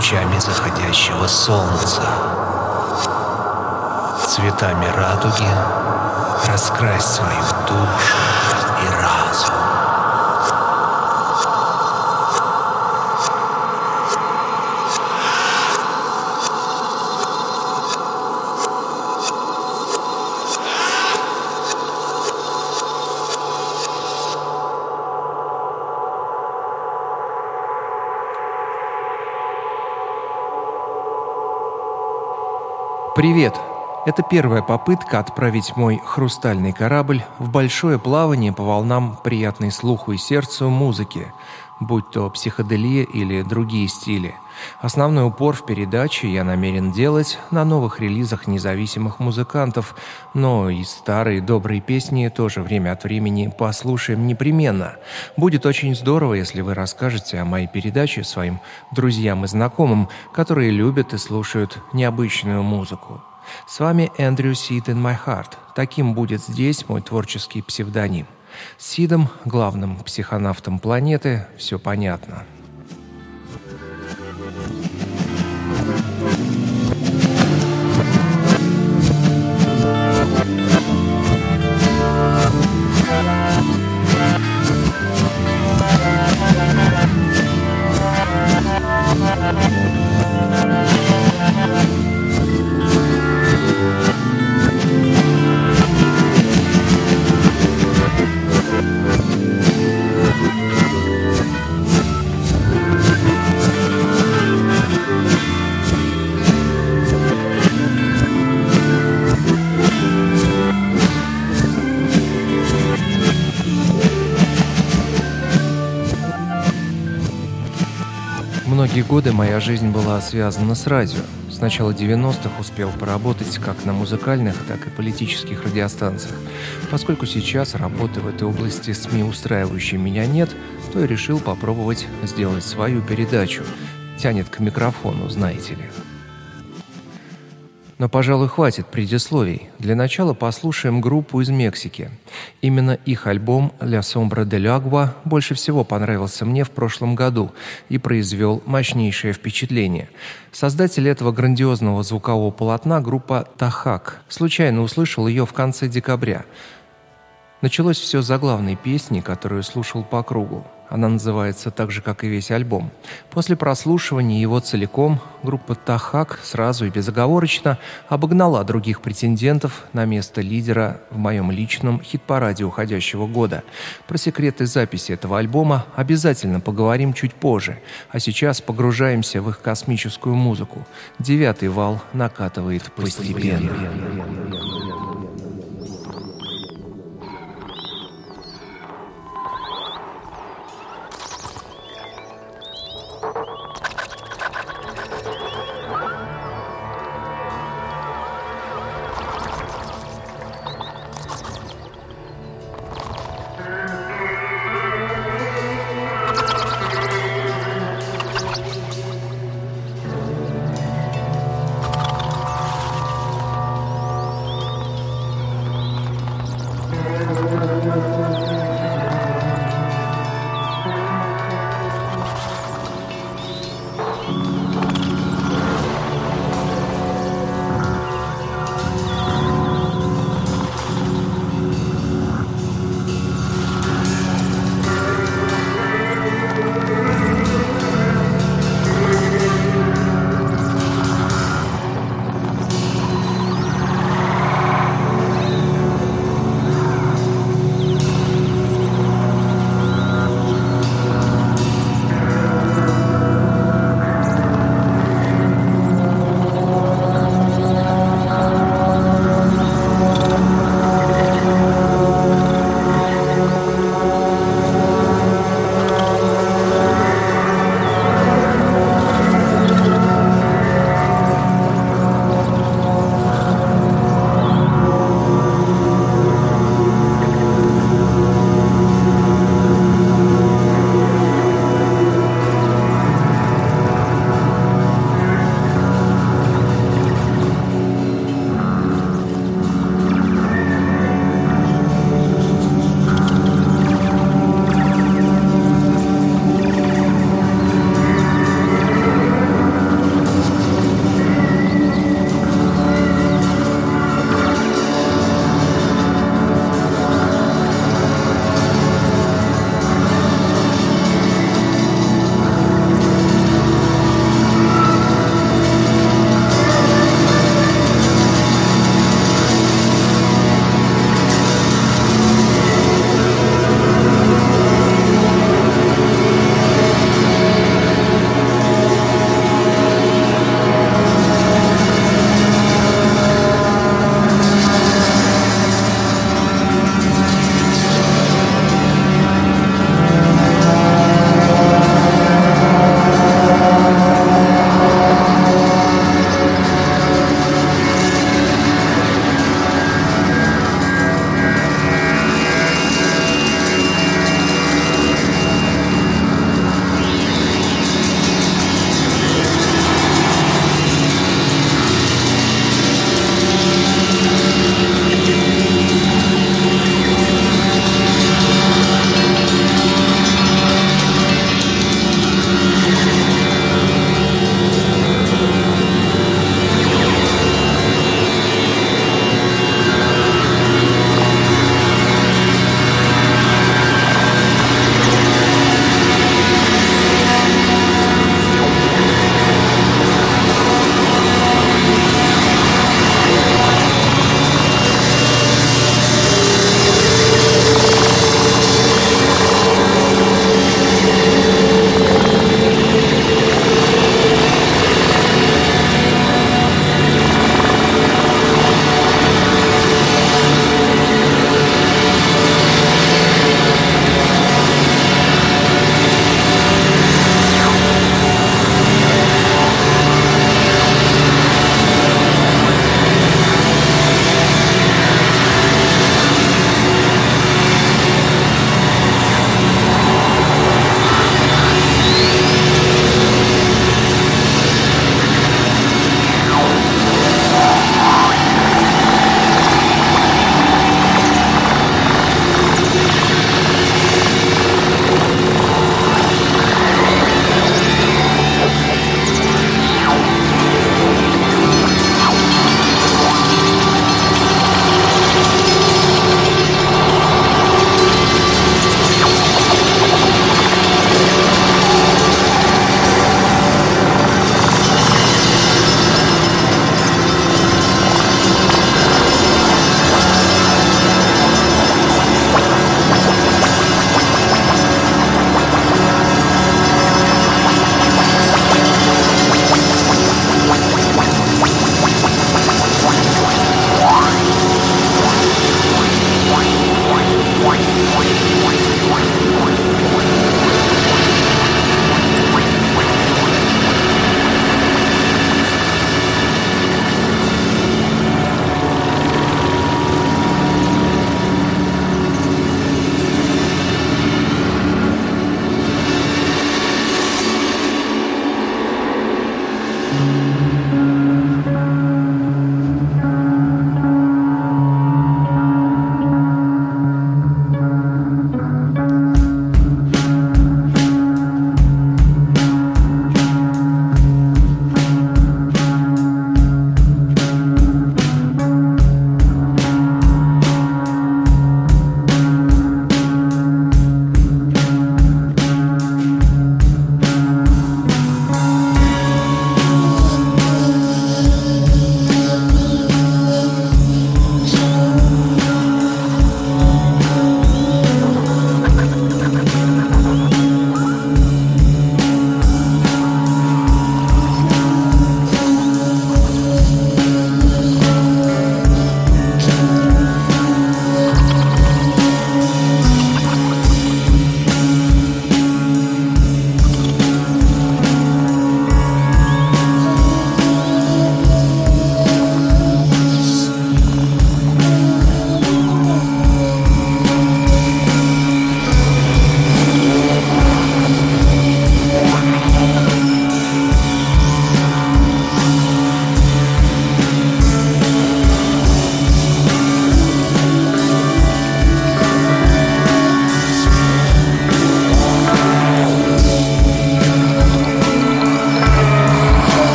лучами заходящего солнца. Цветами радуги раскрась свою душу Привет! Это первая попытка отправить мой хрустальный корабль в большое плавание по волнам приятной слуху и сердцу музыки, будь то психоделия или другие стили. Основной упор в передаче я намерен делать на новых релизах независимых музыкантов, но и старые добрые песни тоже время от времени послушаем непременно. Будет очень здорово, если вы расскажете о моей передаче своим друзьям и знакомым, которые любят и слушают необычную музыку. С вами Эндрю Сид in My Heart. Таким будет здесь мой творческий псевдоним. С Сидом, главным психонавтом планеты, все понятно. Многие годы моя жизнь была связана с радио. С начала 90-х успел поработать как на музыкальных, так и политических радиостанциях. Поскольку сейчас работы в этой области СМИ устраивающей меня нет, то я решил попробовать сделать свою передачу. Тянет к микрофону, знаете ли. Но, пожалуй, хватит предисловий. Для начала послушаем группу из Мексики. Именно их альбом «La Sombra del Agua» больше всего понравился мне в прошлом году и произвел мощнейшее впечатление. Создатель этого грандиозного звукового полотна – группа «Тахак». Случайно услышал ее в конце декабря. Началось все за главной песни, которую слушал по кругу. Она называется так же, как и весь альбом. После прослушивания его целиком группа «Тахак» сразу и безоговорочно обогнала других претендентов на место лидера в моем личном хит-параде уходящего года. Про секреты записи этого альбома обязательно поговорим чуть позже, а сейчас погружаемся в их космическую музыку. Девятый вал накатывает постепенно. Когда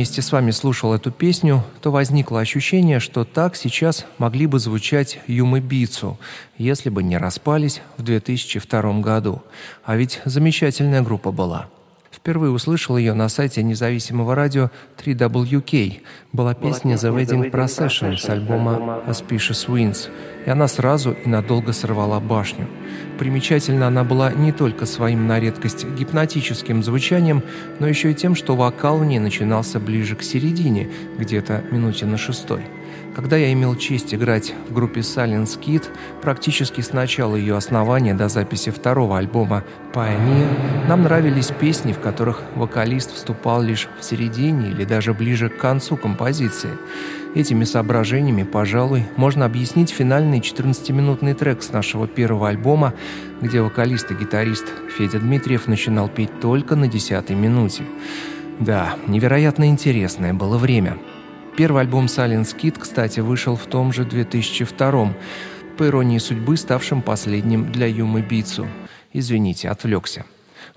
вместе с вами слушал эту песню, то возникло ощущение, что так сейчас могли бы звучать Юмы Бицу, если бы не распались в 2002 году. А ведь замечательная группа была. Впервые услышал ее на сайте независимого радио 3WK. Была песня «The Wedding Procession» с альбома «Auspicious Winds», и она сразу и надолго сорвала башню. Примечательна она была не только своим на редкость гипнотическим звучанием, но еще и тем, что вокал в ней начинался ближе к середине, где-то минуте на шестой. Когда я имел честь играть в группе Silent Kid, практически с начала ее основания до записи второго альбома Pioneer, нам нравились песни, в которых вокалист вступал лишь в середине или даже ближе к концу композиции. Этими соображениями, пожалуй, можно объяснить финальный 14-минутный трек с нашего первого альбома, где вокалист и гитарист Федя Дмитриев начинал петь только на десятой минуте. Да, невероятно интересное было время — Первый альбом Silent Kid, кстати, вышел в том же 2002 по иронии судьбы, ставшим последним для Юмы Бицу. Извините, отвлекся.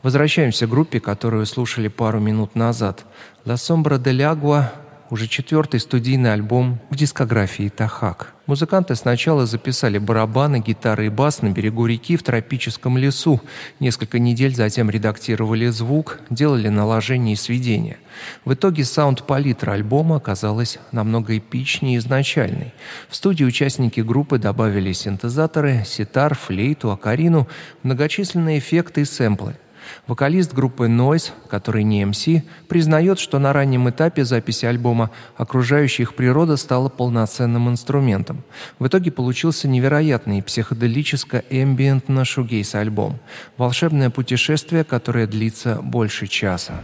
Возвращаемся к группе, которую слушали пару минут назад. «La Sombra del Agua» уже четвертый студийный альбом в дискографии Тахак. Музыканты сначала записали барабаны, гитары и бас на берегу реки в тропическом лесу. Несколько недель затем редактировали звук, делали наложение и сведения. В итоге саунд-палитра альбома оказалась намного эпичнее изначальной. В студии участники группы добавили синтезаторы, ситар, флейту, акарину, многочисленные эффекты и сэмплы. Вокалист группы Noise, который не MC, признает, что на раннем этапе записи альбома окружающая их природа стала полноценным инструментом. В итоге получился невероятный психоделическо-эмбиентно-шугейс альбом. Волшебное путешествие, которое длится больше часа.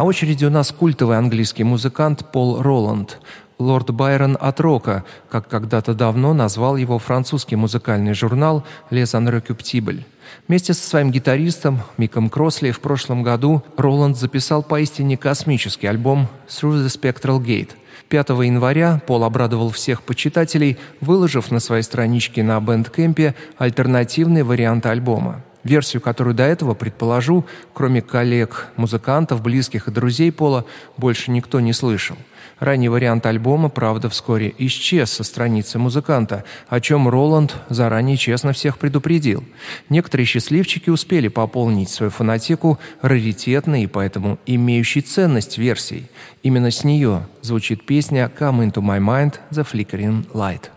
На очереди у нас культовый английский музыкант Пол Роланд, лорд Байрон от рока, как когда-то давно назвал его французский музыкальный журнал «Les Inrecuptibles». Вместе со своим гитаристом Миком Кросли в прошлом году Роланд записал поистине космический альбом «Through the Spectral Gate». 5 января Пол обрадовал всех почитателей, выложив на своей страничке на Бэндкэмпе альтернативный вариант альбома. Версию, которую до этого, предположу, кроме коллег, музыкантов, близких и друзей Пола, больше никто не слышал. Ранний вариант альбома, правда, вскоре исчез со страницы музыканта, о чем Роланд заранее честно всех предупредил. Некоторые счастливчики успели пополнить свою фонотеку раритетной и поэтому имеющей ценность версией. Именно с нее звучит песня «Come into my mind – The Flickering Light».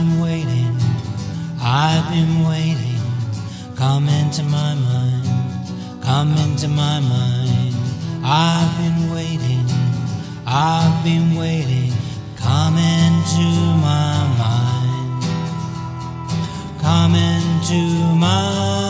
Been waiting, I've been waiting. Come into my mind, come into my mind. I've been waiting, I've been waiting. Come into my mind, come into my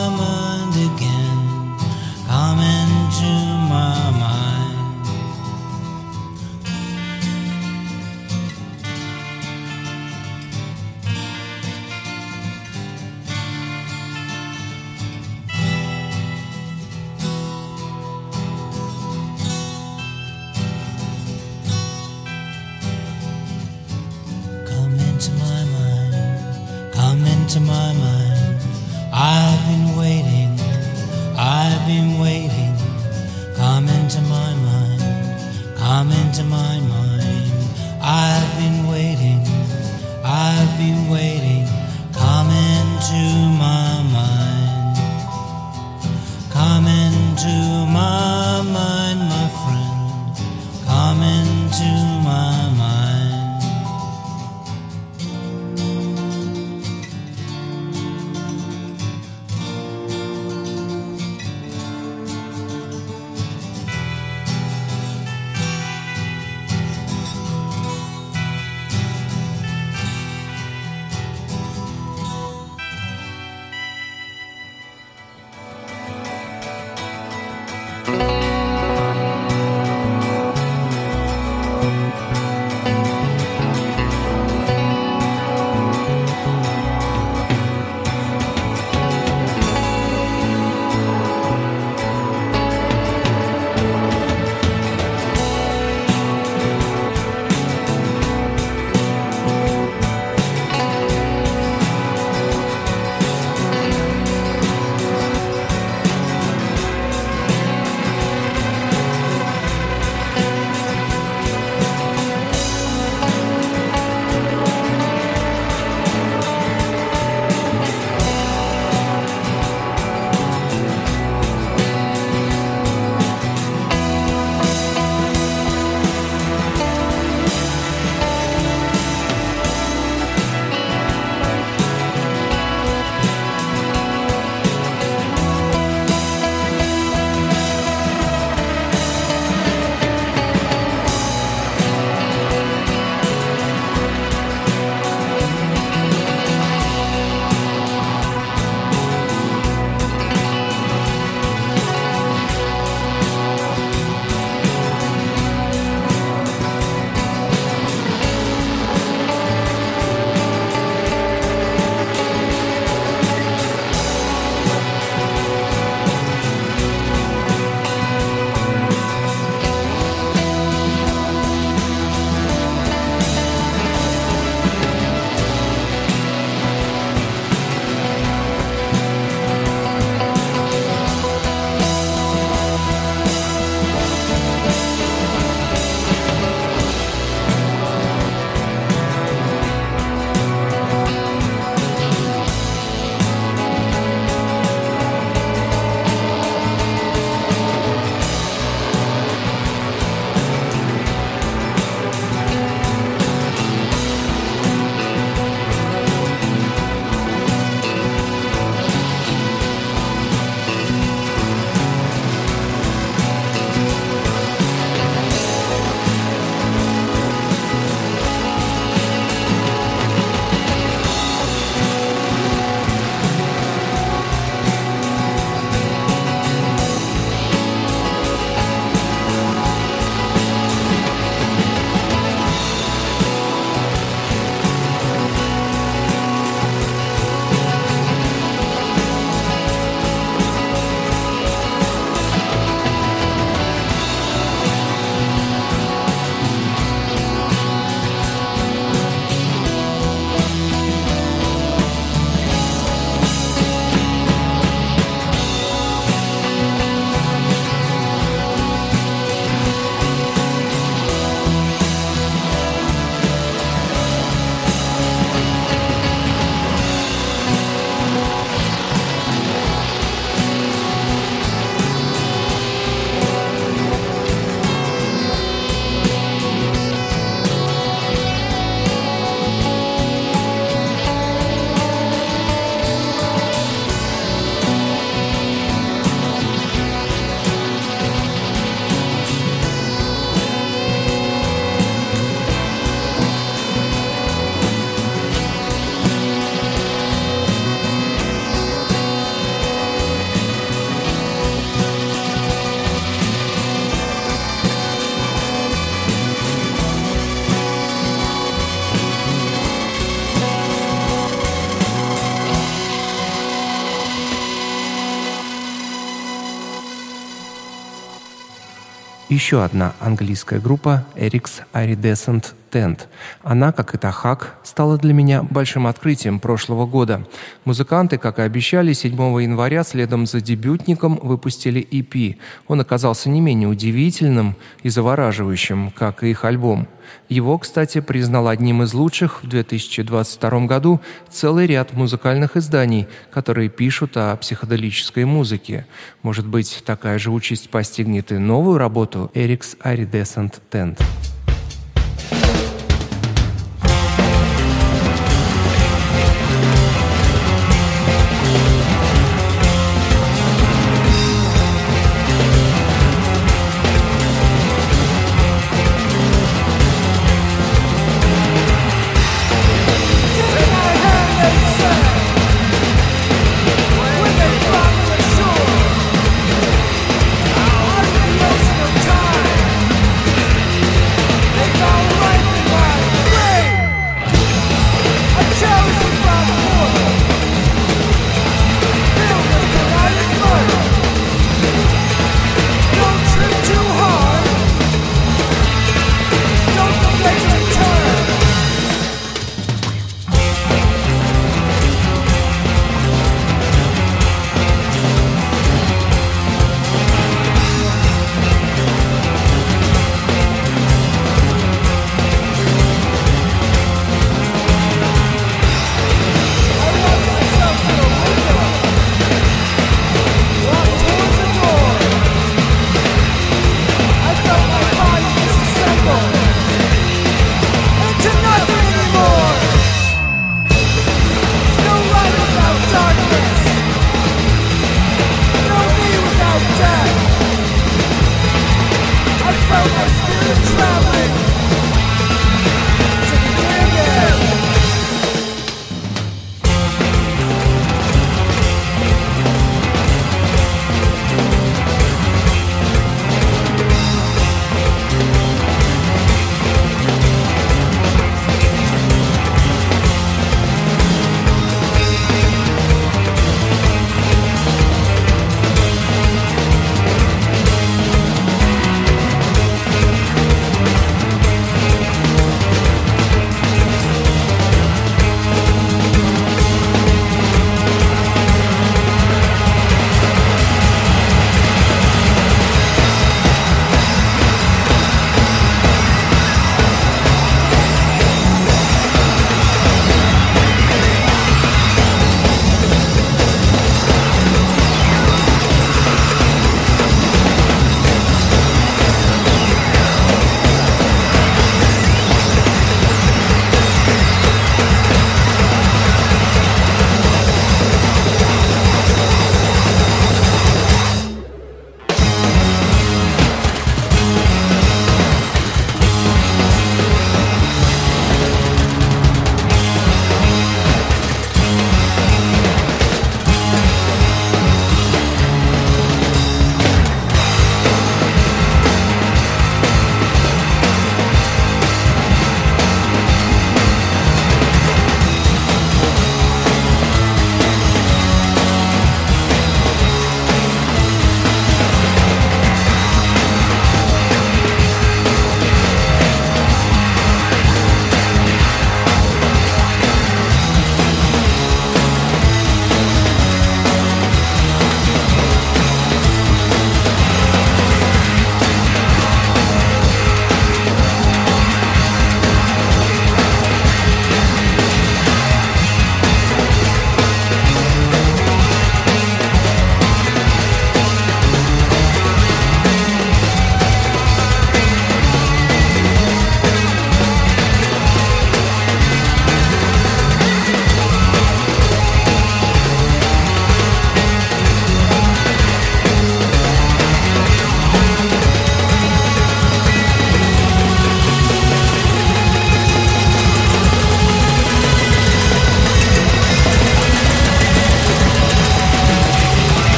еще одна английская группа Eric's Iridescent Tent. Она, как и Тахак, стала для меня большим открытием прошлого года. Музыканты, как и обещали, 7 января следом за дебютником выпустили EP. Он оказался не менее удивительным и завораживающим, как и их альбом. Его, кстати, признал одним из лучших в 2022 году целый ряд музыкальных изданий, которые пишут о психоделической музыке. Может быть, такая же участь постигнет и новую работу Eric's Iridescent Tent.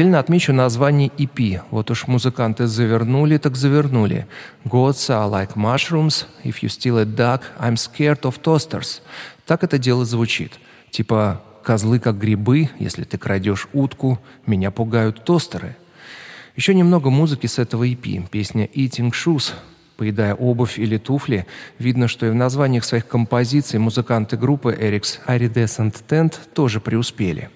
Отдельно отмечу название EP. Вот уж музыканты завернули, так завернули. Gods are like mushrooms. If you steal a duck, I'm scared of toasters. Так это дело звучит. Типа «козлы как грибы, если ты крадешь утку, меня пугают тостеры». Еще немного музыки с этого EP. Песня «Eating Shoes», поедая обувь или туфли, видно, что и в названиях своих композиций музыканты группы Eric's Iridescent Tent тоже преуспели.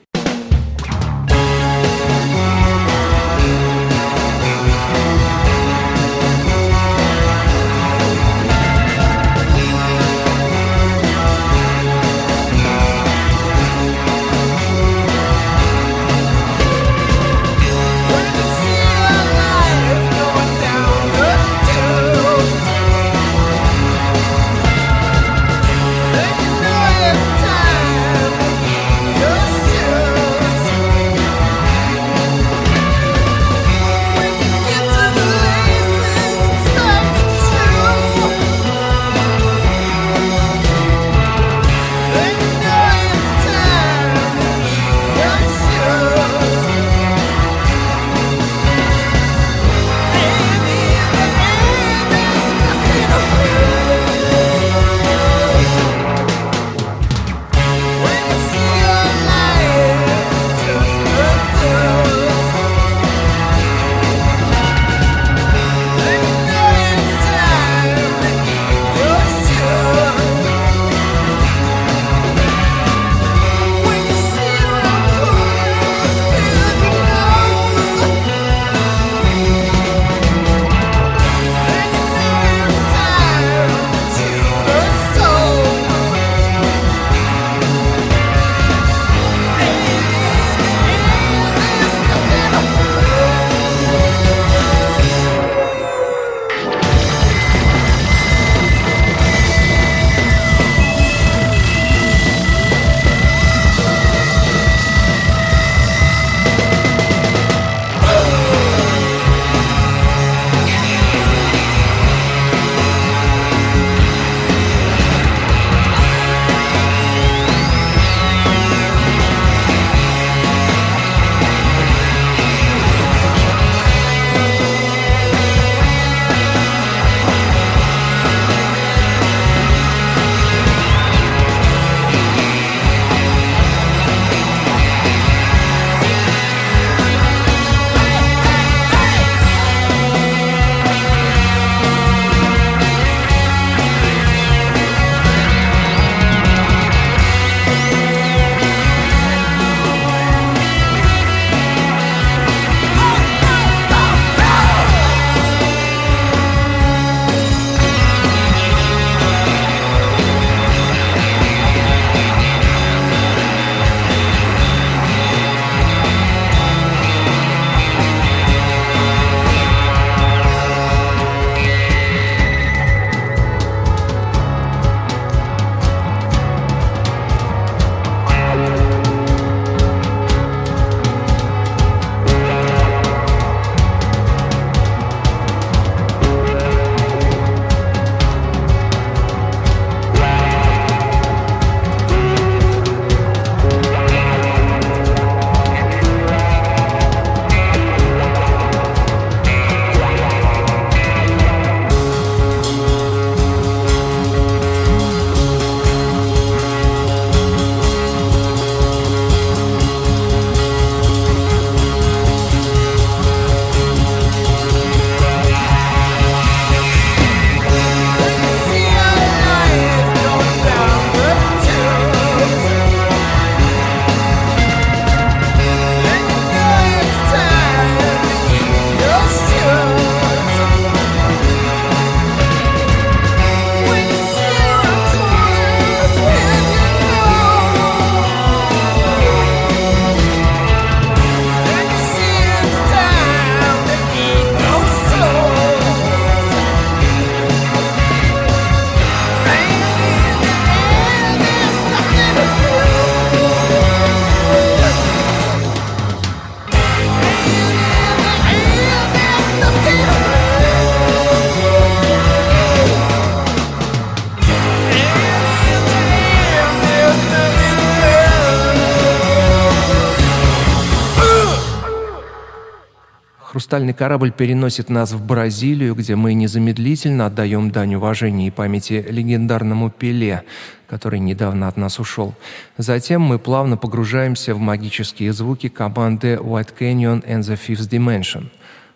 Хрустальный корабль переносит нас в Бразилию, где мы незамедлительно отдаем дань уважения и памяти легендарному Пеле, который недавно от нас ушел. Затем мы плавно погружаемся в магические звуки команды White Canyon and the Fifth Dimension.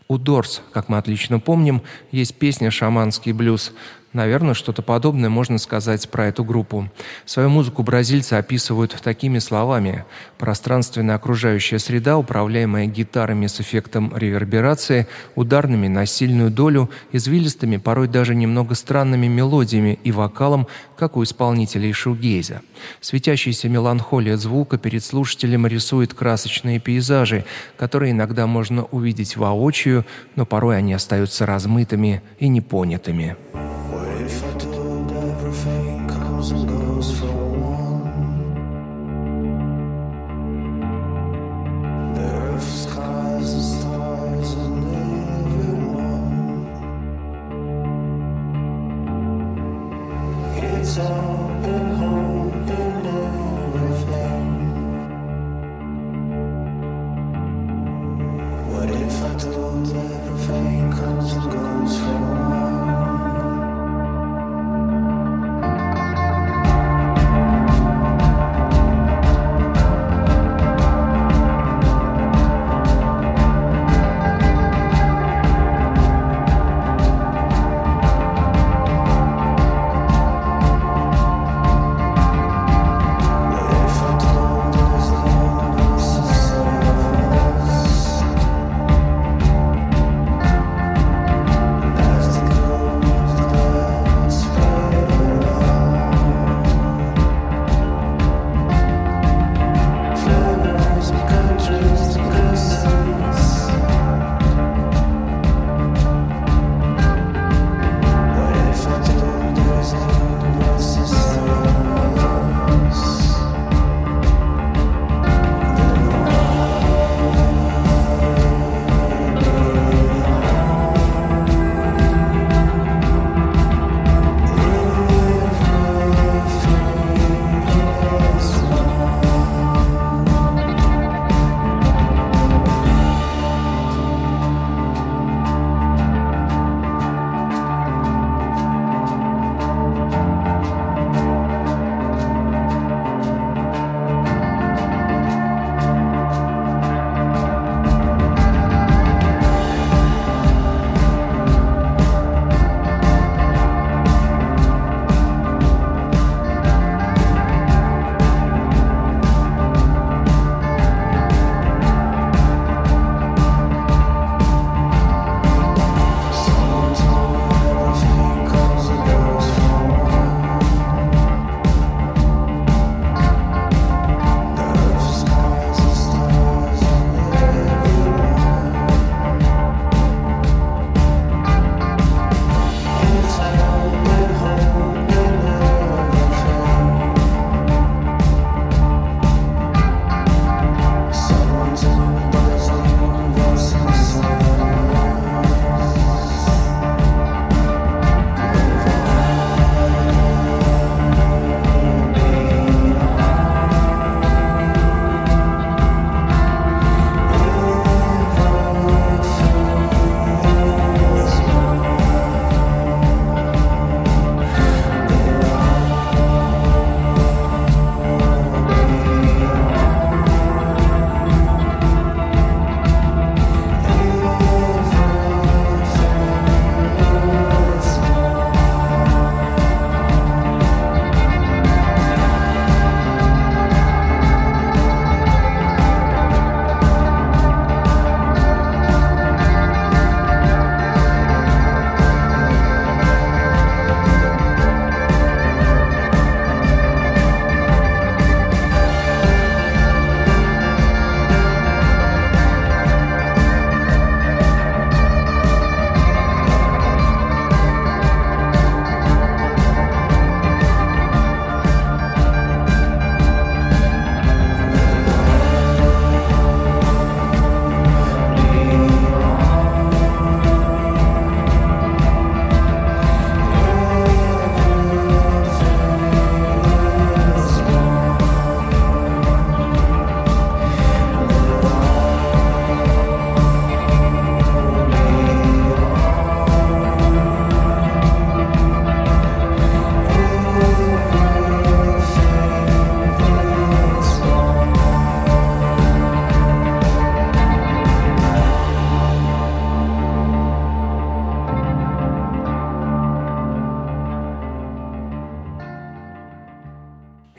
У Дорс, как мы отлично помним, есть песня «Шаманский блюз», Наверное, что-то подобное можно сказать про эту группу. Свою музыку бразильцы описывают такими словами. Пространственная окружающая среда, управляемая гитарами с эффектом реверберации, ударными на сильную долю, извилистыми, порой даже немного странными мелодиями и вокалом, как у исполнителей шугейза. Светящаяся меланхолия звука перед слушателем рисует красочные пейзажи, которые иногда можно увидеть воочию, но порой они остаются размытыми и непонятыми.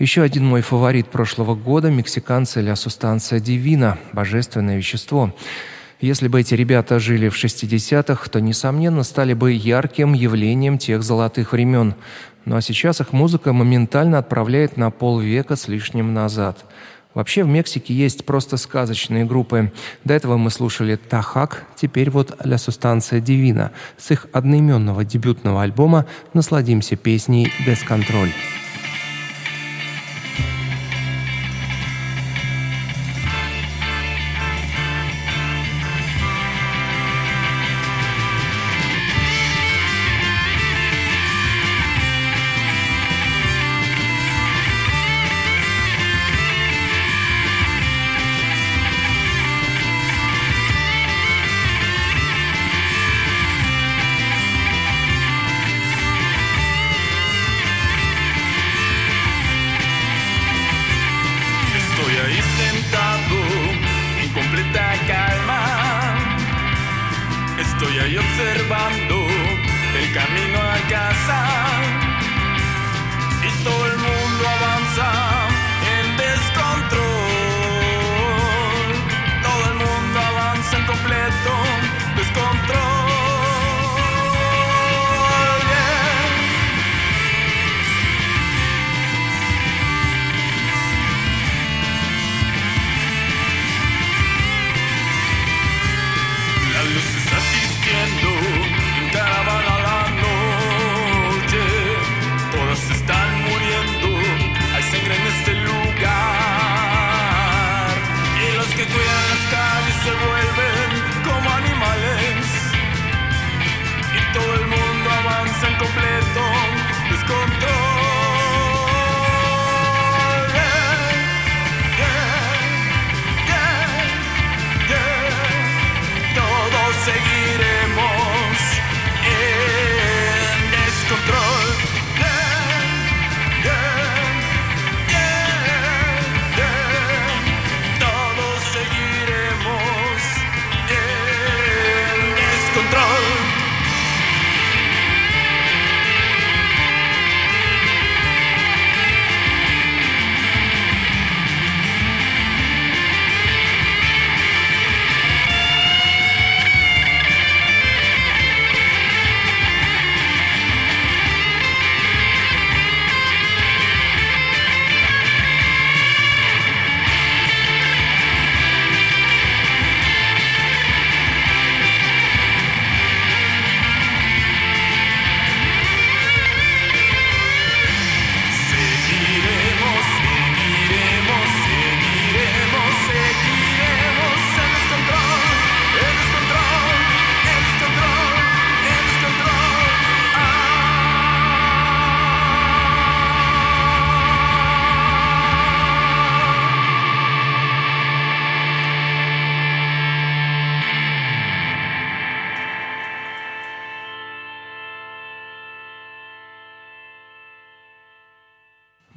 Еще один мой фаворит прошлого года – мексиканцы «Ля Сустанция Дивина» – «Божественное вещество». Если бы эти ребята жили в 60-х, то, несомненно, стали бы ярким явлением тех золотых времен. Ну а сейчас их музыка моментально отправляет на полвека с лишним назад. Вообще в Мексике есть просто сказочные группы. До этого мы слушали «Тахак», теперь вот «Ля Сустанция Дивина». С их одноименного дебютного альбома насладимся песней «Десконтроль».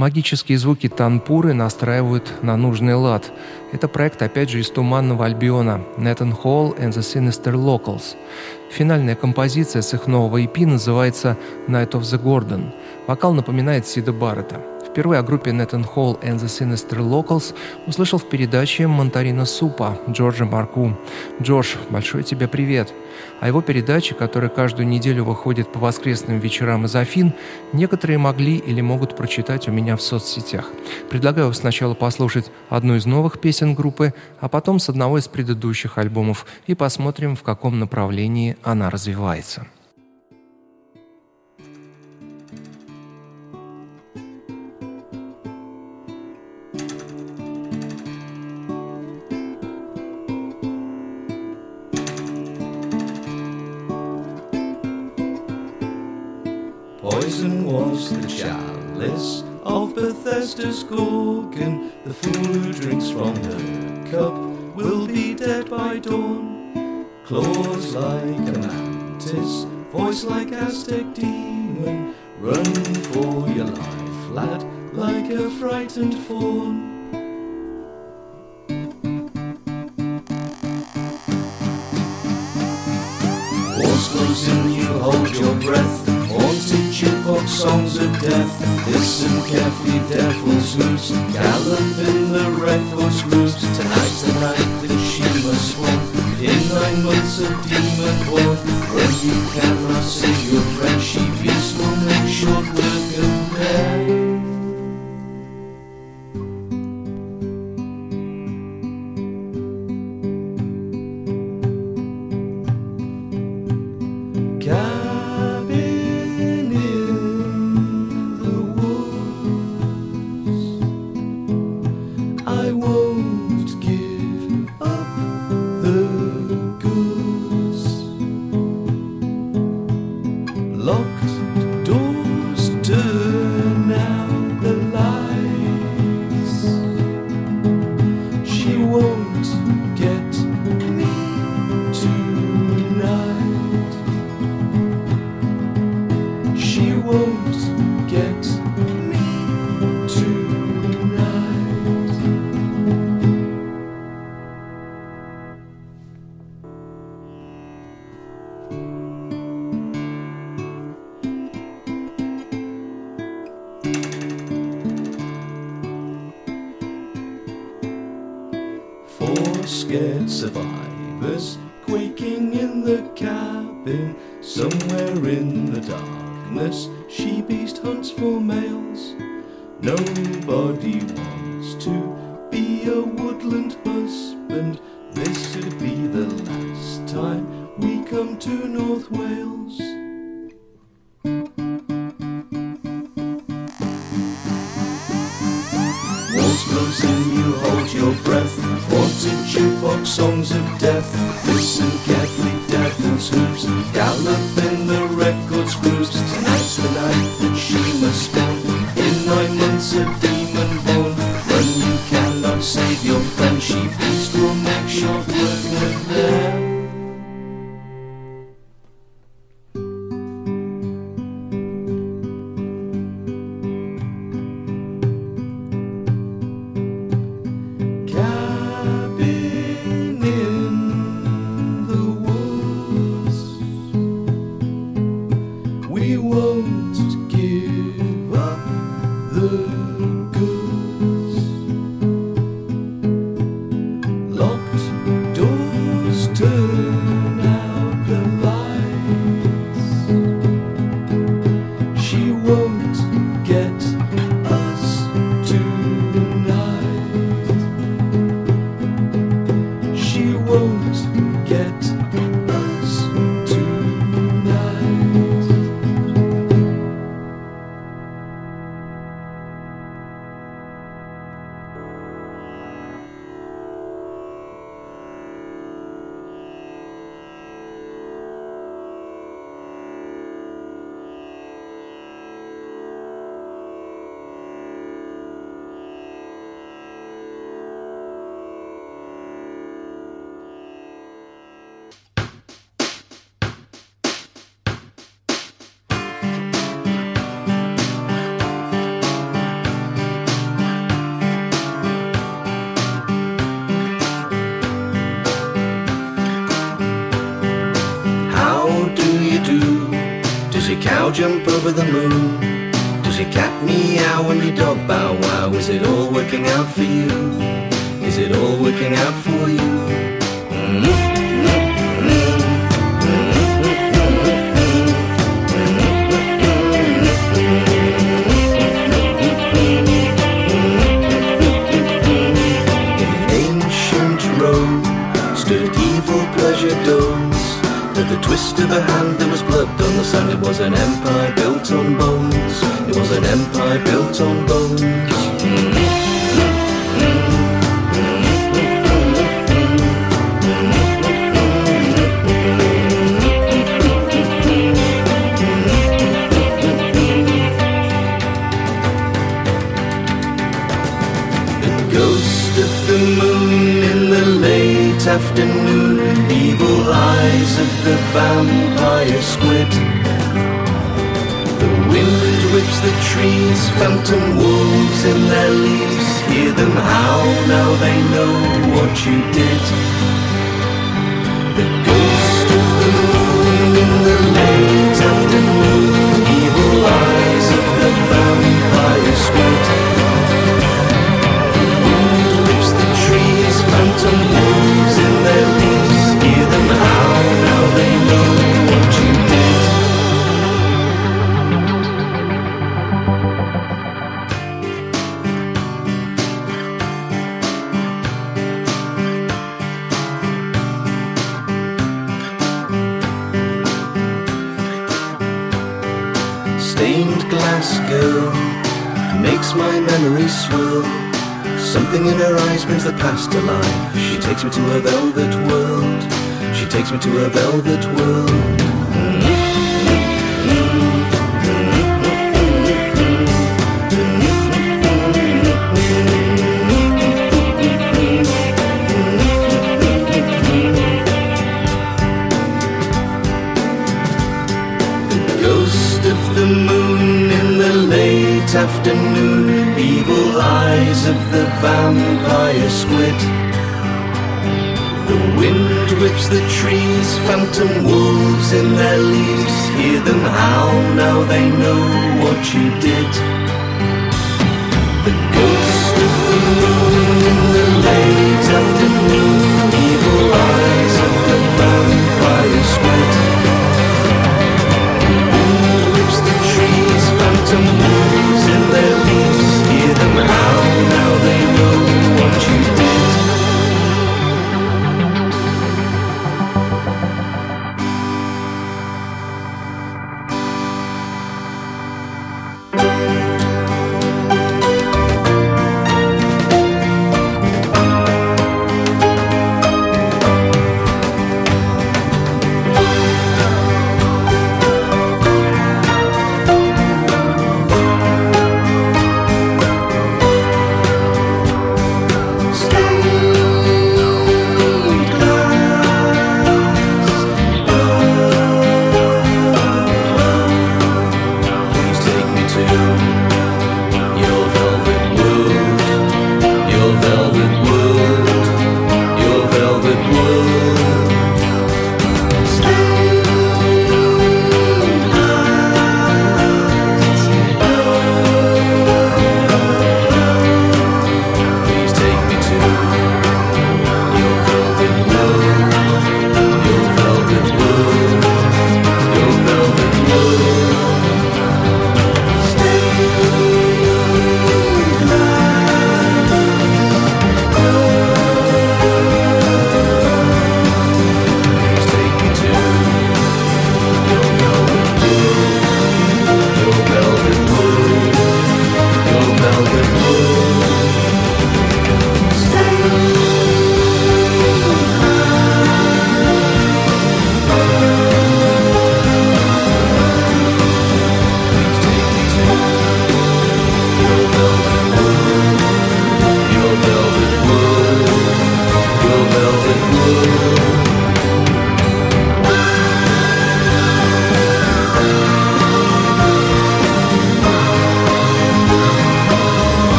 Магические звуки танпуры настраивают на нужный лад. Это проект, опять же, из Туманного Альбиона Nathan Hall and the Sinister Locals. Финальная композиция с их нового EP называется Night of the Gordon. Вокал напоминает Сида Баррета. Впервые о группе Nathan Hall and the Sinister Locals услышал в передаче «Монтарина Супа» Джорджа Марку. Джордж, большой тебе привет! А его передачи, которые каждую неделю выходят по воскресным вечерам из Афин, некоторые могли или могут прочитать у меня в соцсетях. Предлагаю сначала послушать одну из новых песен группы, а потом с одного из предыдущих альбомов и посмотрим, в каком направлении она развивается. Bethesda's Gorgon, the fool who drinks from the cup will be dead by dawn. Claws like a mantis, voice like Aztec demon, run for your life, lad, like a frightened fawn. War's closing, you hold your breath, folk songs of death. Listen carefully, devil's hooves, gallop in the reckless groups. Tonight's the night that she must swan. In nine months of demon born, where you cannot save your friend, she beats will make short work of death. hoops, nothing moon in the late afternoon, evil eyes of the vampire squid. The wind whips the trees, phantom wolves in their leaves. Hear them howl, now they know what you did. The ghost of the moon in the late afternoon, evil eyes phantom wolves in their leaves. Hear them howl, now they know what you did.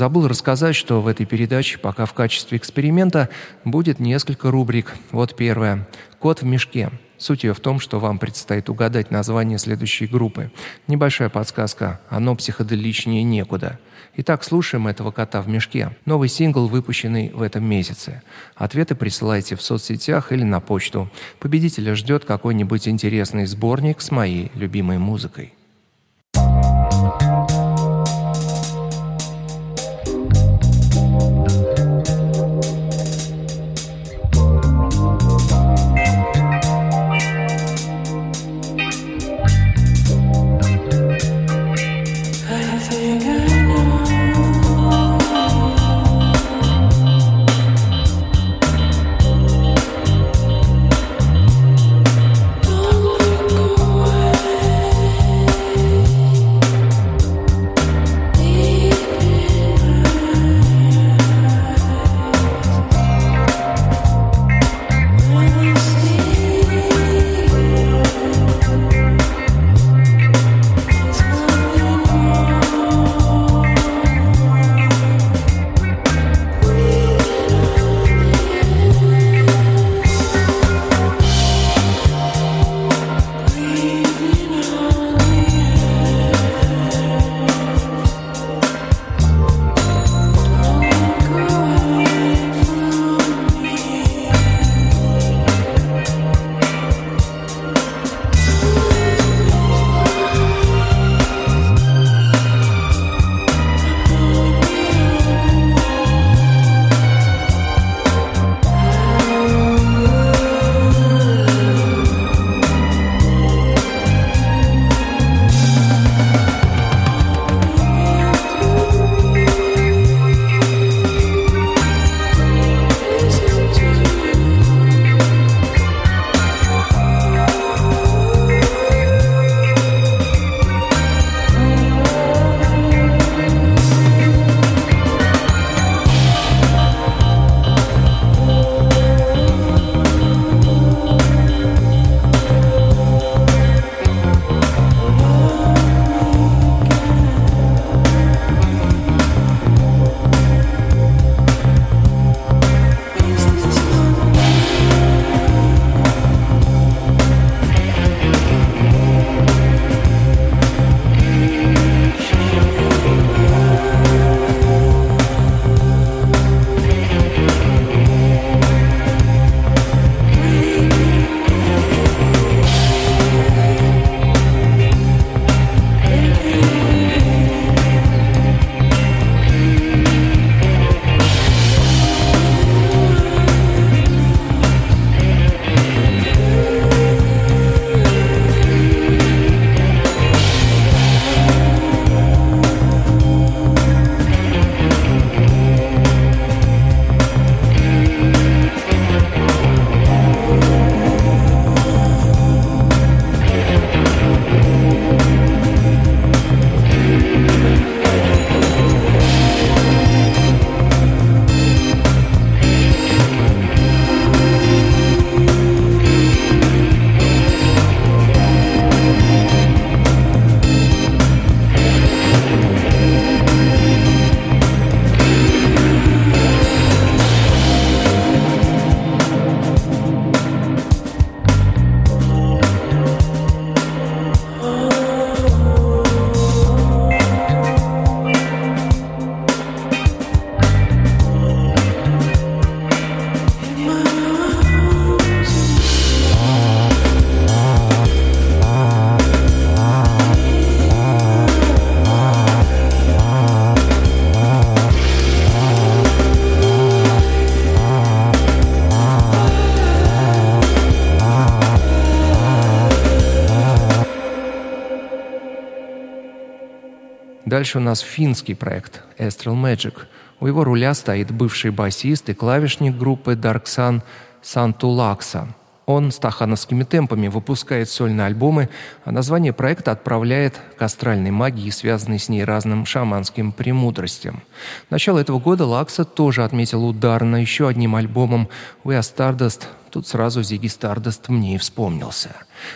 Забыл рассказать, что в этой передаче пока в качестве эксперимента будет несколько рубрик. Вот первая «Кот в мешке». Суть ее в том, что вам предстоит угадать название следующей группы. Небольшая подсказка, оно психоделичнее некуда. Итак, слушаем этого кота в мешке. Новый сингл, выпущенный в этом месяце. Ответы присылайте в соцсетях или на почту. Победителя ждет какой-нибудь интересный сборник с моей любимой музыкой. Дальше у нас финский проект Astral Magic. У его руля стоит бывший басист и клавишник группы Dark Sun Сантулакса. Он стахановскими темпами выпускает сольные альбомы, а название проекта отправляет к астральной магии, связанной с ней разным шаманским премудростям. Начало этого года Лакса тоже отметил ударно еще одним альбомом «We Are Stardust», Тут сразу Зиги Стардаст мне и вспомнился.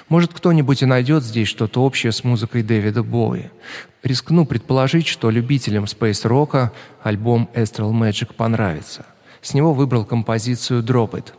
Может, кто-нибудь и найдет здесь что-то общее с музыкой Дэвида Боуи. Рискну предположить, что любителям спейс-рока альбом Astral Magic понравится. С него выбрал композицию «Drop It».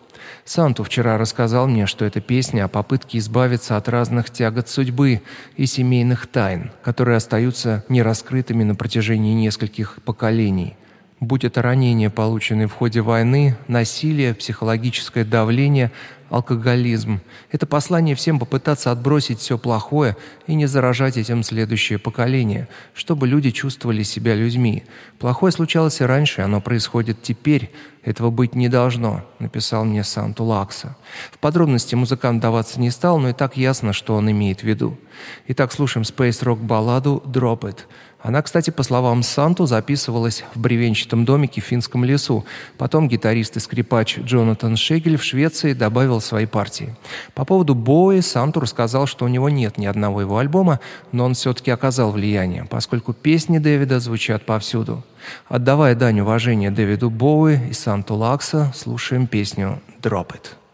Санту вчера рассказал мне, что это песня о попытке избавиться от разных тягот судьбы и семейных тайн, которые остаются нераскрытыми на протяжении нескольких поколений – будь это ранения, полученные в ходе войны, насилие, психологическое давление, алкоголизм. Это послание всем попытаться отбросить все плохое и не заражать этим следующее поколение, чтобы люди чувствовали себя людьми. Плохое случалось и раньше, оно происходит теперь. Этого быть не должно, написал мне Санту Лакса. В подробности музыкант даваться не стал, но и так ясно, что он имеет в виду. Итак, слушаем Space Rock балладу «Drop It». Она, кстати, по словам Санту, записывалась в бревенчатом домике в финском лесу. Потом гитарист и скрипач Джонатан Шегель в Швеции добавил свои партии. По поводу Бои Санту рассказал, что у него нет ни одного его альбома, но он все-таки оказал влияние, поскольку песни Дэвида звучат повсюду. Отдавая дань уважения Дэвиду Боуи и Санту Лакса, слушаем песню «Drop It».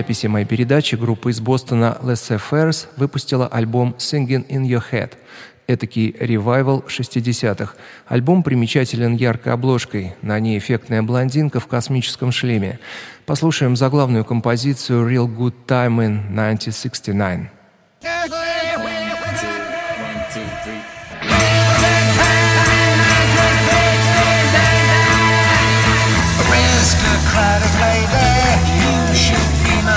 Записи моей передачи группа из Бостона Les Affairs выпустила альбом «Singing in Your Head», этакий ревайвал 60-х. Альбом примечателен яркой обложкой, на ней эффектная блондинка в космическом шлеме. Послушаем заглавную композицию «Real Good Time in 1969».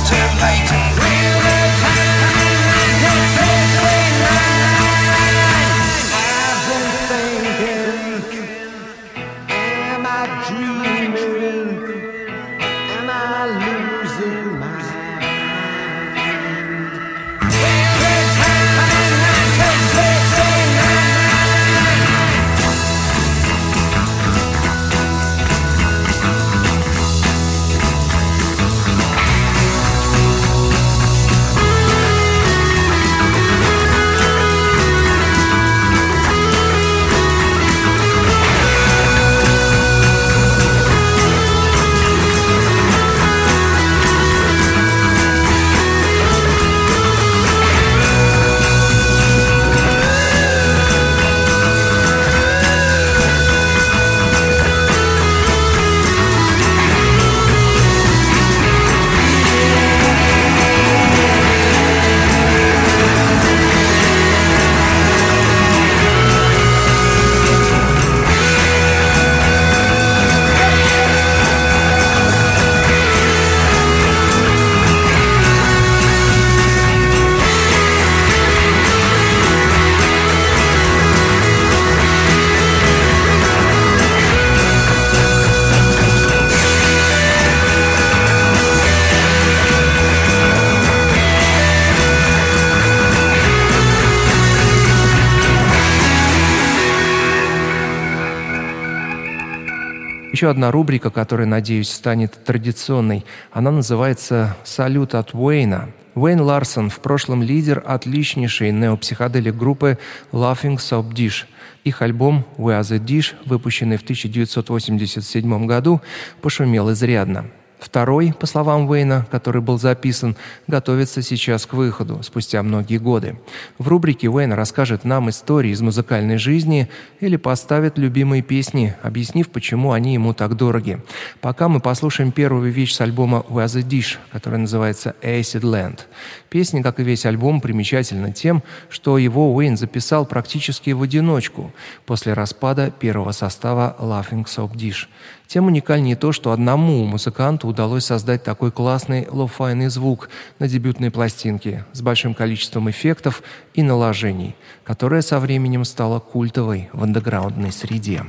It's too late. Еще одна рубрика, которая, надеюсь, станет традиционной. Она называется «Салют от Уэйна». Уэйн Ларсон, в прошлом лидер отличнейшей неопсиходелик группы Laughing Soap Dish. Их альбом «We Are The Dish», выпущенный в 1987 году, пошумел изрядно. Второй, по словам Уэйна, который был записан, готовится сейчас к выходу, спустя многие годы. В рубрике Уэйн расскажет нам истории из музыкальной жизни или поставит любимые песни, объяснив, почему они ему так дороги. Пока мы послушаем первую вещь с альбома «We Are The Dish», которая называется «Acid Land». Песня, как и весь альбом, примечательна тем, что его Уэйн записал практически в одиночку после распада первого состава «Laughing Soup Dish». Тем уникальнее то, что одному музыканту удалось создать такой классный лоу-файный звук на дебютной пластинке с большим количеством эффектов и наложений, которая со временем стала культовой в андеграундной среде.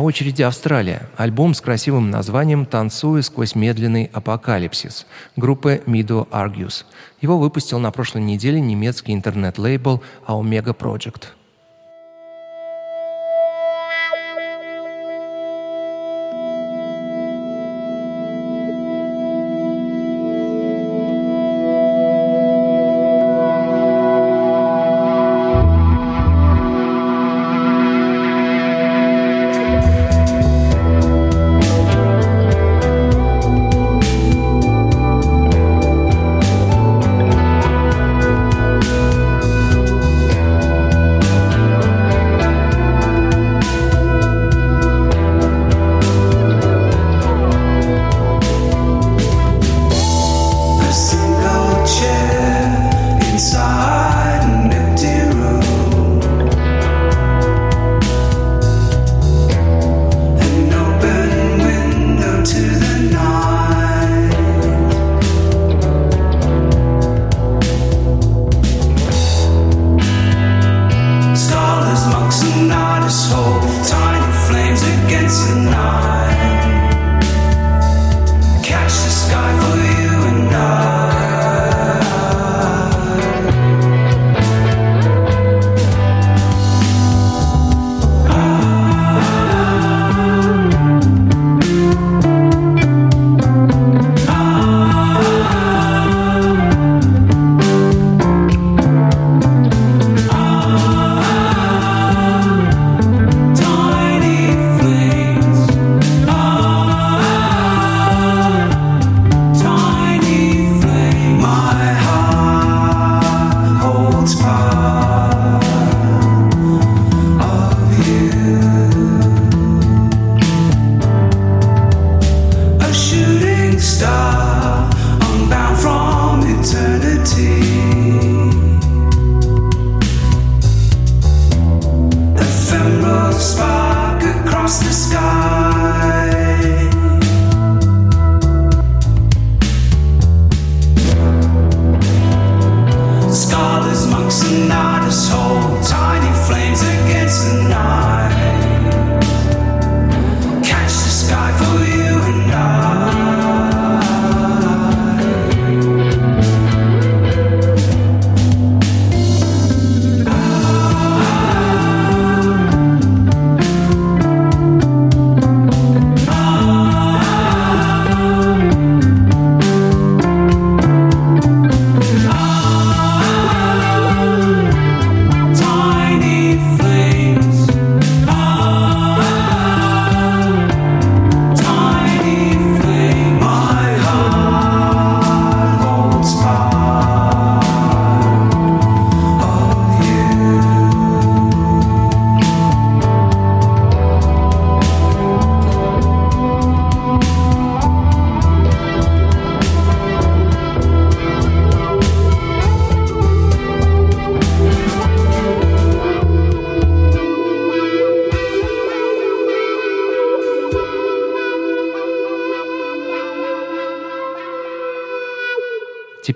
на очереди Австралия. Альбом с красивым названием «Танцуя сквозь медленный апокалипсис» группы Mido Argus. Его выпустил на прошлой неделе немецкий интернет-лейбл Omega Project.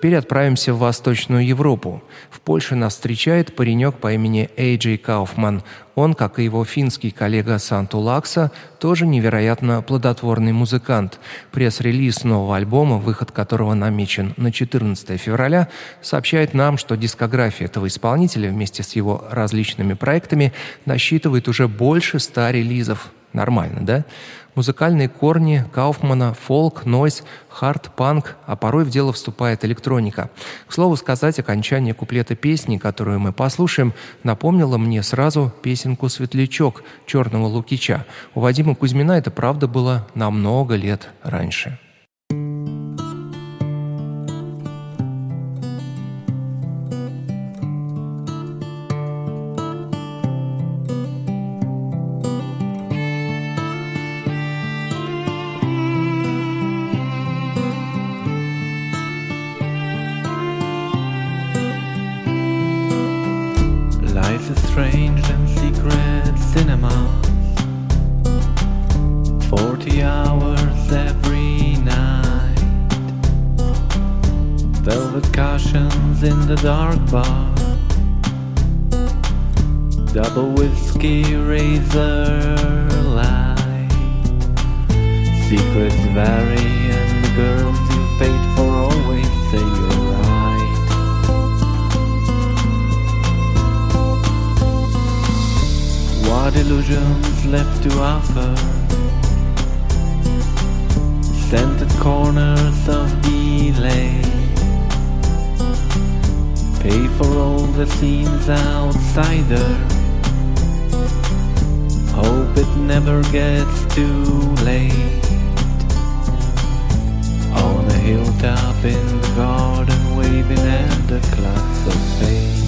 Теперь отправимся в Восточную Европу. В Польше нас встречает паренек по имени Эйджей Кауфман. Он, как и его финский коллега Санту Лакса, тоже невероятно плодотворный музыкант. Пресс-релиз нового альбома, выход которого намечен на 14 февраля, сообщает нам, что дискография этого исполнителя вместе с его различными проектами насчитывает уже больше ста релизов. Нормально, да? Музыкальные корни Кауфмана, фолк, нойз, хард, панк, а порой в дело вступает электроника. К слову сказать, окончание куплета песни, которую мы послушаем, напомнило мне сразу песенку «Светлячок» Черного Лукича. У Вадима Кузьмина это правда было намного лет раньше. in the dark bar. Double whiskey razor light. Secrets vary, and the girls you paid for always say you're right. What illusions left to offer? Scented corners of delay Pay for all that seems outsider. Hope it never gets too late. On a hilltop in the garden, waving at the clouds of fate.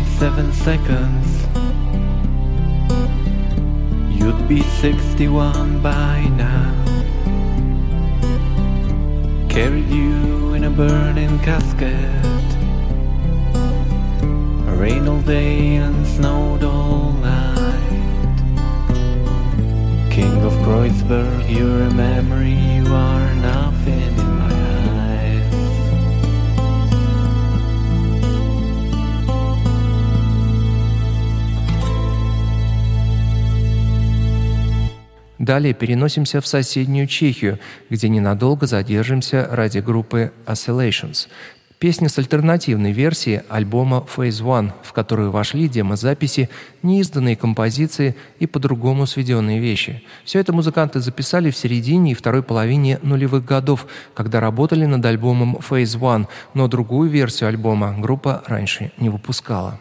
57 seconds. You'd be 61 by now. Carried you in a burning casket. Rain all day and snowed all night. King of Kreuzberg, you're a memory you are now. Далее переносимся в соседнюю Чехию, где ненадолго задержимся ради группы Oscillations. Песня с альтернативной версией альбома Phase One, в которую вошли демозаписи, неизданные композиции и по-другому сведенные вещи. Все это музыканты записали в середине и второй половине нулевых годов, когда работали над альбомом Phase One, но другую версию альбома группа раньше не выпускала.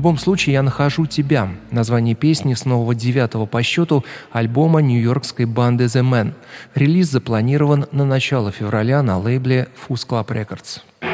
любом случае я нахожу тебя. Название песни с нового девятого по счету альбома нью-йоркской банды The Man. Релиз запланирован на начало февраля на лейбле Fuse Club Records.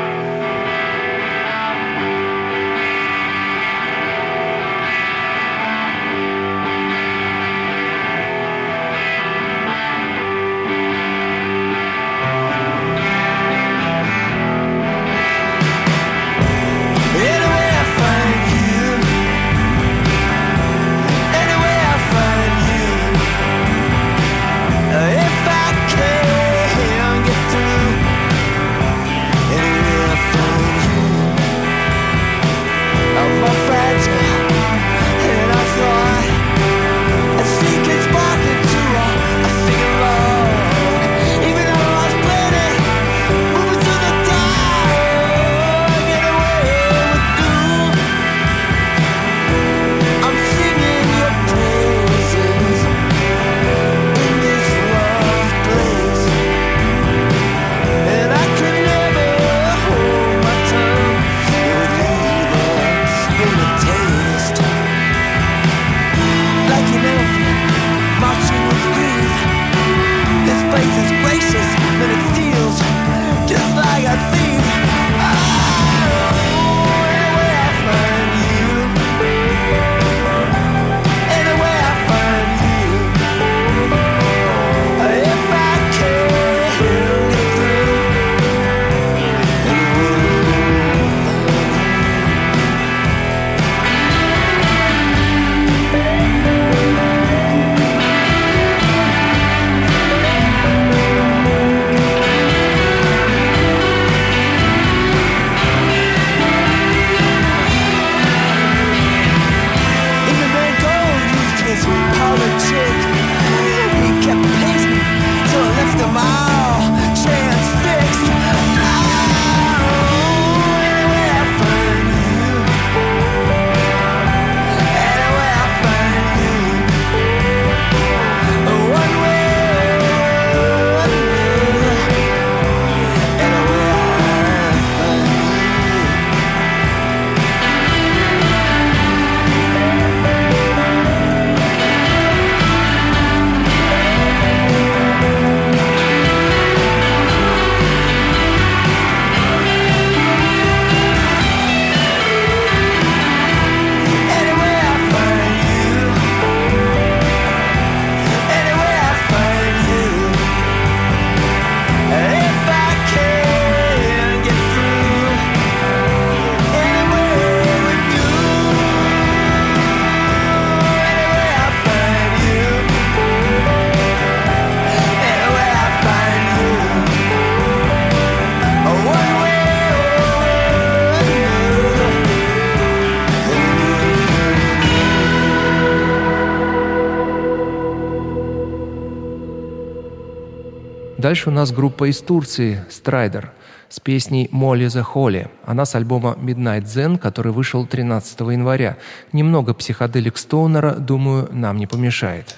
Дальше у нас группа из Турции «Страйдер» с песней «Молли за Холли». Она с альбома «Midnight Zen», который вышел 13 января. Немного психоделик Стоунера, думаю, нам не помешает.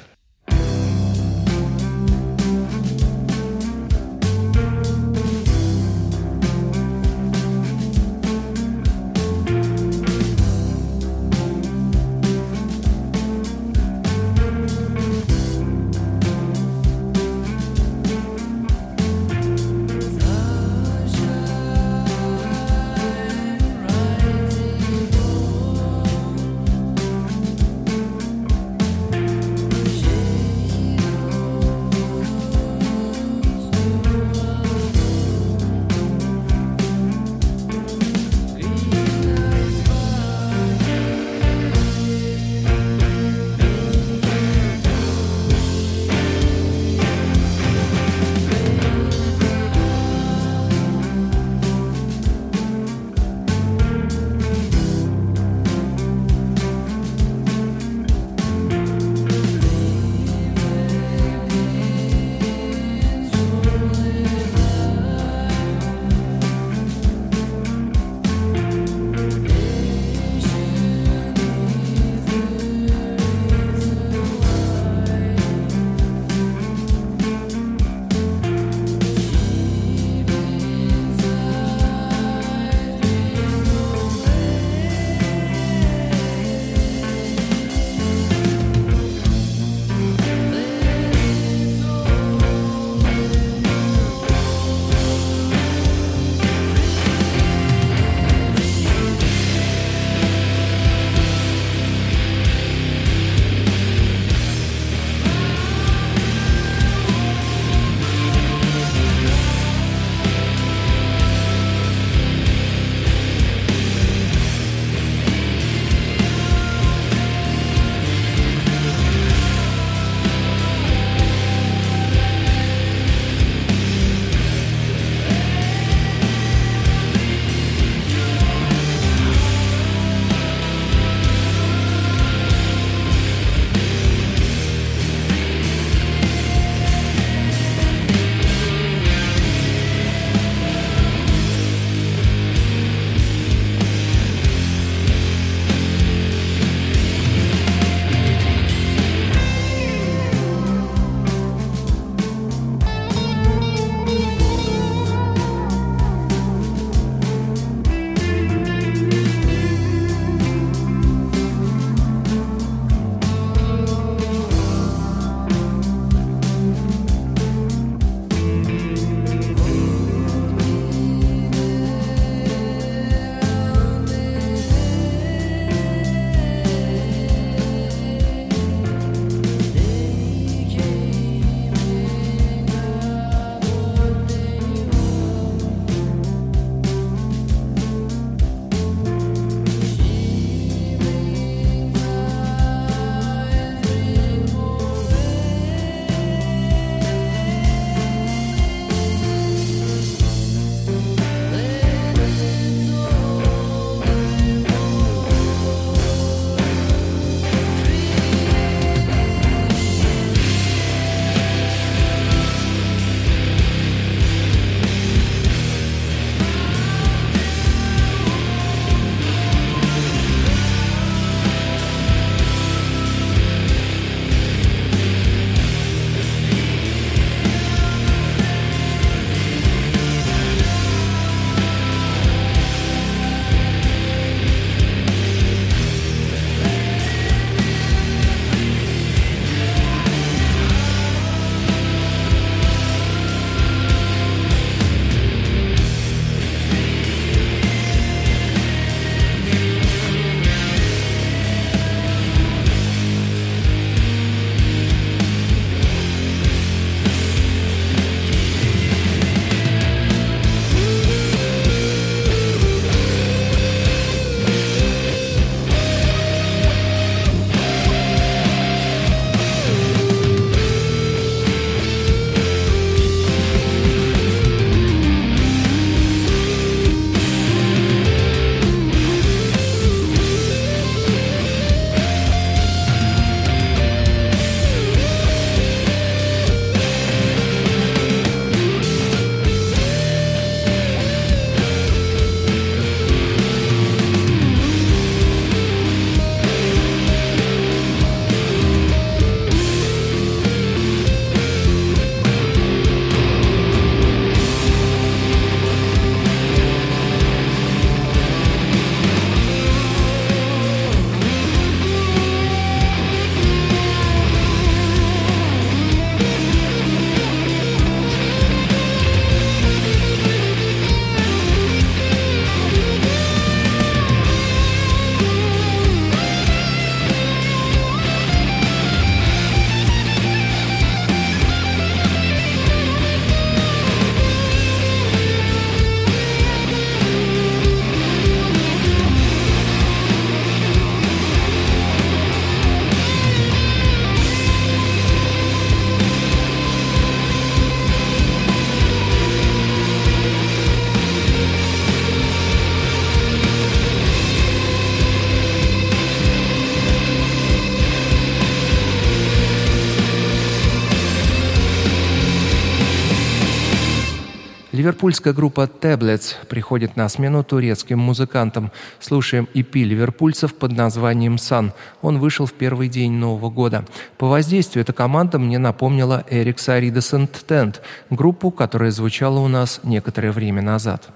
Ливерпульская группа Tablets приходит на смену турецким музыкантам. Слушаем EP ливерпульцев под названием «Sun». Он вышел в первый день Нового года. По воздействию эта команда мне напомнила Эрик Саридесен Тент, группу, которая звучала у нас некоторое время назад.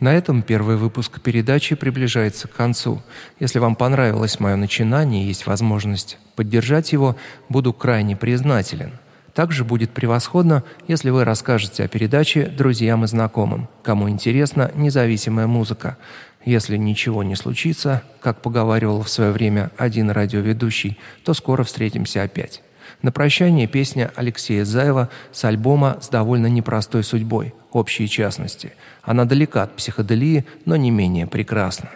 На этом первый выпуск передачи приближается к концу. Если вам понравилось мое начинание и есть возможность поддержать его, буду крайне признателен. Также будет превосходно, если вы расскажете о передаче друзьям и знакомым, кому интересна независимая музыка. Если ничего не случится, как поговаривал в свое время один радиоведущий, то скоро встретимся опять. На прощание песня Алексея Заева с альбома с довольно непростой судьбой «Общие частности». Она далека от психоделии, но не менее прекрасна.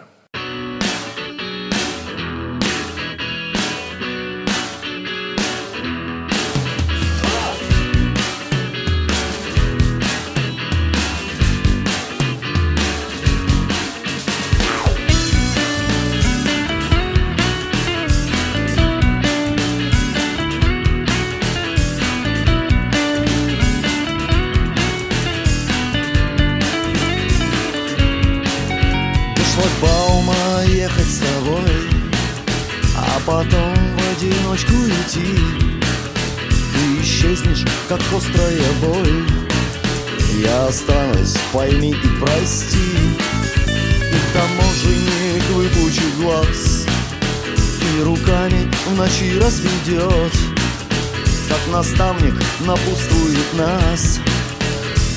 Ночи разведет Как наставник напутствует нас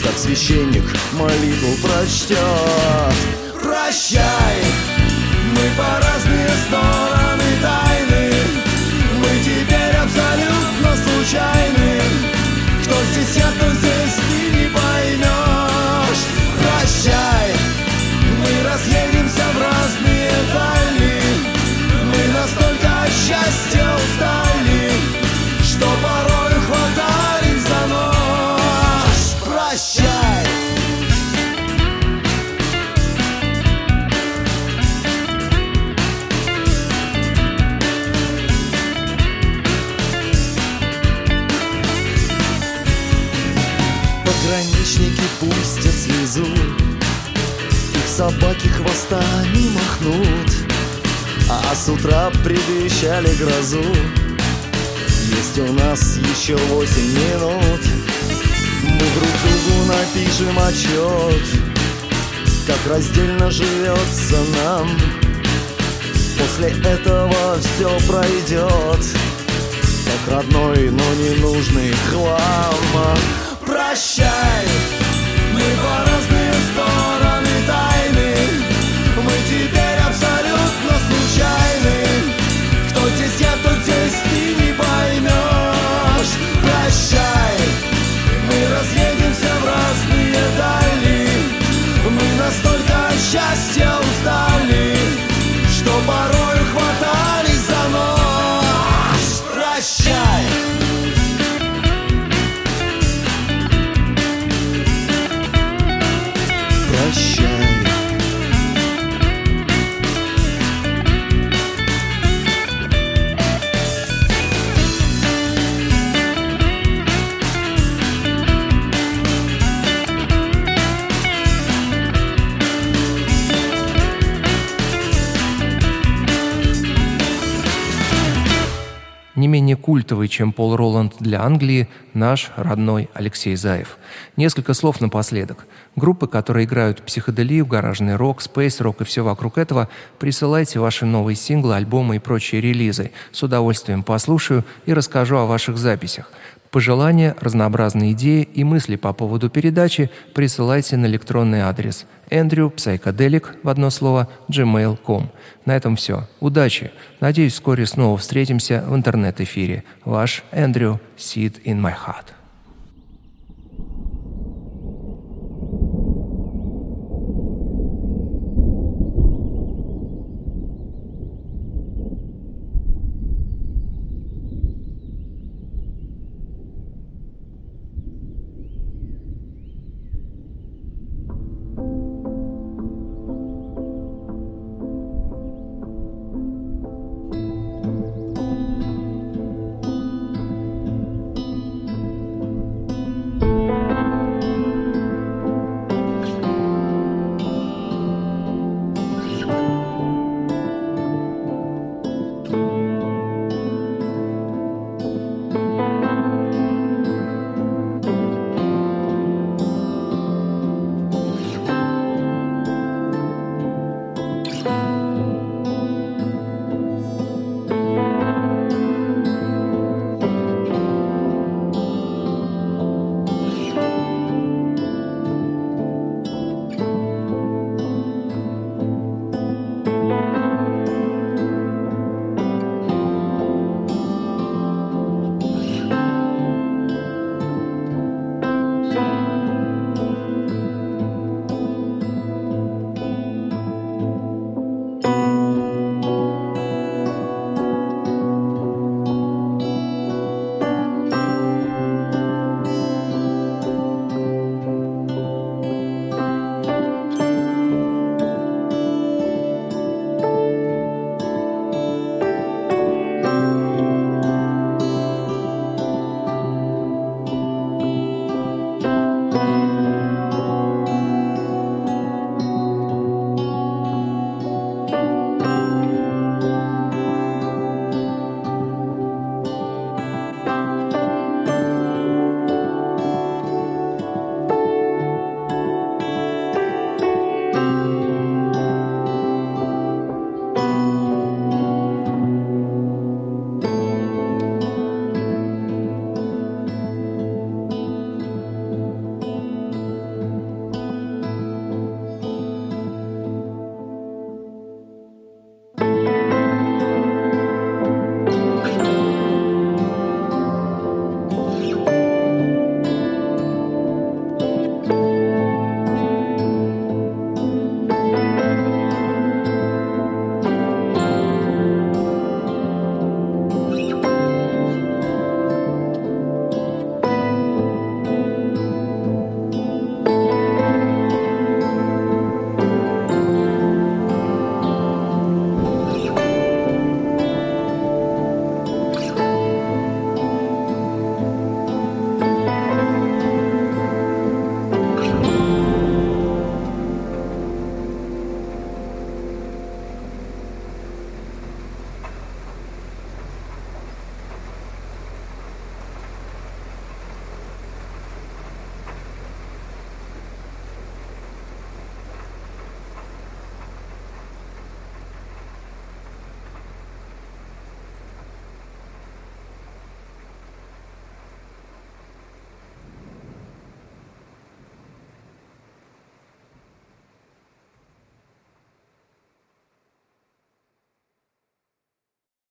как священник молитву прочтет Прощай, мы по разные стороны тайны Мы теперь абсолютно случайны. Кто здесь я, кто пустят слезу Их собаки хвостами махнут. А с утра предвещали грозу. Есть у нас еще восемь минут. Мы друг другу напишем отчет Как раздельно живется нам. После этого все пройдет Как родной, но не нужный хлам. Прощай, по разные стороны тайны. Мы теперь менее культовый, чем Пол Роланд для Англии, наш родной Алексей Заев. Несколько слов напоследок. Группы, которые играют психоделию, гаражный рок, спейс-рок и все вокруг этого, присылайте ваши новые синглы, альбомы и прочие релизы. С удовольствием послушаю и расскажу о ваших записях. Пожелания, разнообразные идеи и мысли по поводу передачи присылайте на электронный адрес Andrew Psychedelic в одно слово gmail.com. На этом все. Удачи. Надеюсь, вскоре снова встретимся в интернет-эфире. Ваш Эндрю Seed in my heart.